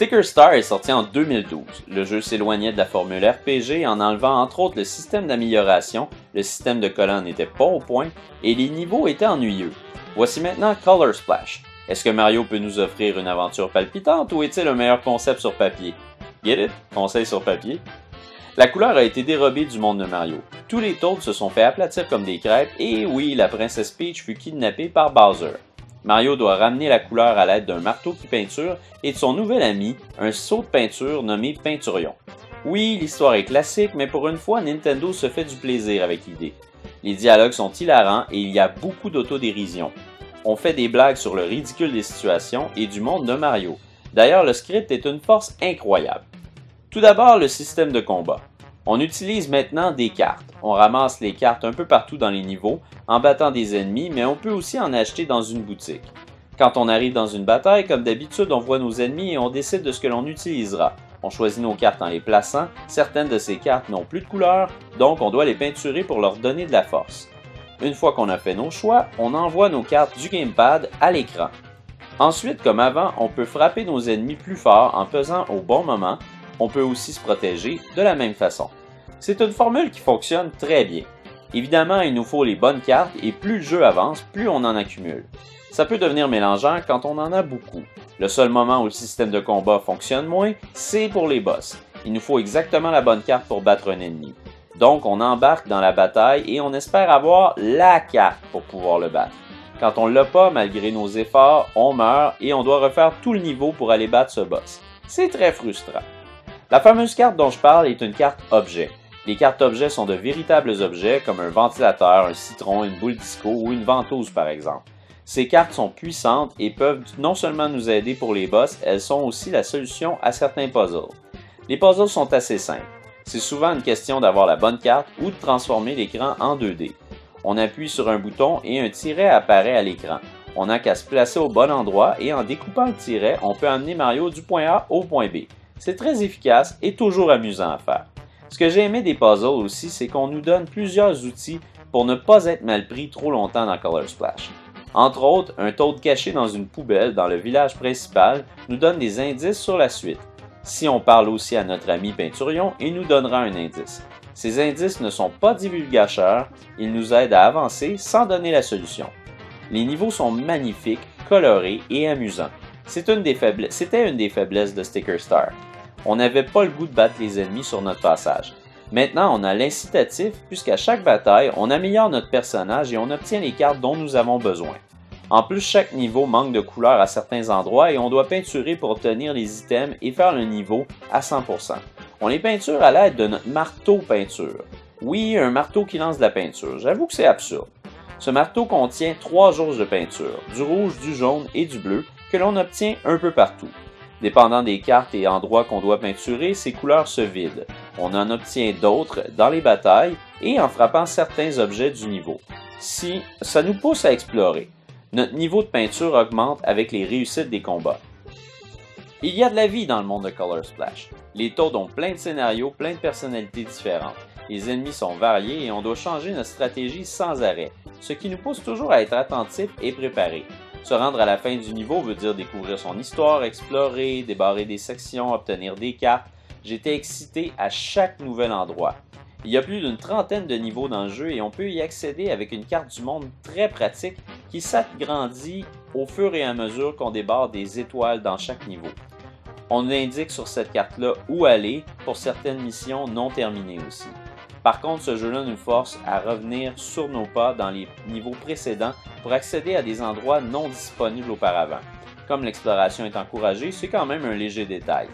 Sticker Star est sorti en 2012. Le jeu s'éloignait de la formule RPG en enlevant entre autres le système d'amélioration, le système de colonne n'était pas au point et les niveaux étaient ennuyeux. Voici maintenant Color Splash. Est-ce que Mario peut nous offrir une aventure palpitante ou est-il un meilleur concept sur papier? Get it? Conseil sur papier? La couleur a été dérobée du monde de Mario. Tous les Toads se sont fait aplatir comme des crêpes et oui, la princesse Peach fut kidnappée par Bowser. Mario doit ramener la couleur à l'aide d'un marteau qui peinture et de son nouvel ami, un seau de peinture nommé Peinturion. Oui, l'histoire est classique, mais pour une fois, Nintendo se fait du plaisir avec l'idée. Les dialogues sont hilarants et il y a beaucoup d'autodérision. On fait des blagues sur le ridicule des situations et du monde de Mario. D'ailleurs, le script est une force incroyable. Tout d'abord, le système de combat. On utilise maintenant des cartes. On ramasse les cartes un peu partout dans les niveaux en battant des ennemis, mais on peut aussi en acheter dans une boutique. Quand on arrive dans une bataille, comme d'habitude, on voit nos ennemis et on décide de ce que l'on utilisera. On choisit nos cartes en les plaçant. Certaines de ces cartes n'ont plus de couleur, donc on doit les peinturer pour leur donner de la force. Une fois qu'on a fait nos choix, on envoie nos cartes du gamepad à l'écran. Ensuite, comme avant, on peut frapper nos ennemis plus fort en pesant au bon moment. On peut aussi se protéger de la même façon. C'est une formule qui fonctionne très bien. Évidemment, il nous faut les bonnes cartes et plus le jeu avance, plus on en accumule. Ça peut devenir mélangeant quand on en a beaucoup. Le seul moment où le système de combat fonctionne moins, c'est pour les boss. Il nous faut exactement la bonne carte pour battre un ennemi. Donc on embarque dans la bataille et on espère avoir la carte pour pouvoir le battre. Quand on l'a pas, malgré nos efforts, on meurt et on doit refaire tout le niveau pour aller battre ce boss. C'est très frustrant. La fameuse carte dont je parle est une carte objet. Les cartes objets sont de véritables objets comme un ventilateur, un citron, une boule disco ou une ventouse par exemple. Ces cartes sont puissantes et peuvent non seulement nous aider pour les boss, elles sont aussi la solution à certains puzzles. Les puzzles sont assez simples. C'est souvent une question d'avoir la bonne carte ou de transformer l'écran en 2D. On appuie sur un bouton et un tiret apparaît à l'écran. On n'a qu'à se placer au bon endroit et en découpant le tiret, on peut amener Mario du point A au point B. C'est très efficace et toujours amusant à faire. Ce que j'ai aimé des puzzles aussi, c'est qu'on nous donne plusieurs outils pour ne pas être mal pris trop longtemps dans Color Splash. Entre autres, un Toad caché dans une poubelle dans le village principal nous donne des indices sur la suite. Si on parle aussi à notre ami Peinturion, il nous donnera un indice. Ces indices ne sont pas divulgateurs, ils nous aident à avancer sans donner la solution. Les niveaux sont magnifiques, colorés et amusants. C'était une, des faiblesses de Sticker Star on n'avait pas le goût de battre les ennemis sur notre passage. Maintenant, on a l'incitatif puisqu'à chaque bataille, on améliore notre personnage et on obtient les cartes dont nous avons besoin. En plus, chaque niveau manque de couleurs à certains endroits et on doit peinturer pour obtenir les items et faire le niveau à 100%. On les peinture à l'aide de notre marteau peinture. Oui, un marteau qui lance de la peinture. J'avoue que c'est absurde. Ce marteau contient trois jauges de peinture, du rouge, du jaune et du bleu, que l'on obtient un peu partout. Dépendant des cartes et endroits qu'on doit peinturer, ces couleurs se vident. On en obtient d'autres dans les batailles et en frappant certains objets du niveau. Si ça nous pousse à explorer, notre niveau de peinture augmente avec les réussites des combats. Il y a de la vie dans le monde de Color Splash. Les Toads ont plein de scénarios, plein de personnalités différentes. Les ennemis sont variés et on doit changer notre stratégie sans arrêt, ce qui nous pousse toujours à être attentifs et préparés. Se rendre à la fin du niveau veut dire découvrir son histoire, explorer, débarrer des sections, obtenir des cartes. J'étais excité à chaque nouvel endroit. Il y a plus d'une trentaine de niveaux dans le jeu et on peut y accéder avec une carte du monde très pratique qui s'agrandit au fur et à mesure qu'on débarre des étoiles dans chaque niveau. On indique sur cette carte-là où aller pour certaines missions non terminées aussi. Par contre, ce jeu-là nous force à revenir sur nos pas dans les niveaux précédents pour accéder à des endroits non disponibles auparavant. Comme l'exploration est encouragée, c'est quand même un léger détail.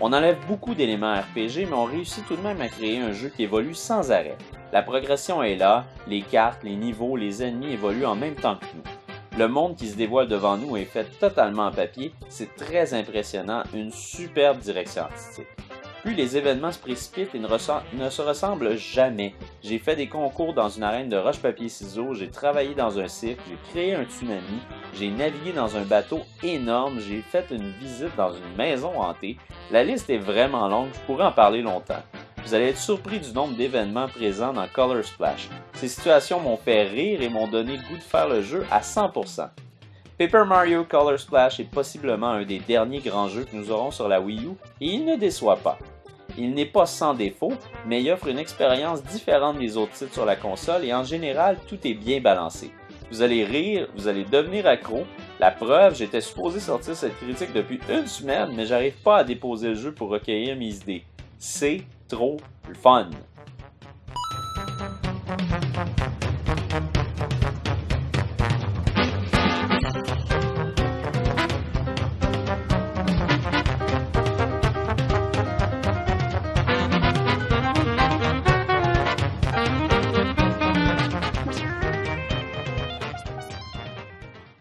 On enlève beaucoup d'éléments RPG, mais on réussit tout de même à créer un jeu qui évolue sans arrêt. La progression est là, les cartes, les niveaux, les ennemis évoluent en même temps que nous. Le monde qui se dévoile devant nous est fait totalement en papier, c'est très impressionnant, une superbe direction artistique. Plus les événements se précipitent et ne, se ressemblent jamais. J'ai fait des concours dans une arène de roche-papier-ciseaux, j'ai travaillé dans un cirque, j'ai créé un tsunami, j'ai navigué dans un bateau énorme, j'ai fait une visite dans une maison hantée. La liste est vraiment longue, je pourrais en parler longtemps. Vous allez être surpris du nombre d'événements présents dans Color Splash. Ces situations m'ont fait rire et m'ont donné goût de faire le jeu à 100%. Paper Mario Color Splash est possiblement un des derniers grands jeux que nous aurons sur la Wii U et il ne déçoit pas. Il n'est pas sans défaut, mais il offre une expérience différente des autres titres sur la console et en général tout est bien balancé. Vous allez rire, vous allez devenir accro. La preuve, j'étais supposé sortir cette critique depuis une semaine, mais j'arrive pas à déposer le jeu pour recueillir mes idées. C'est trop fun!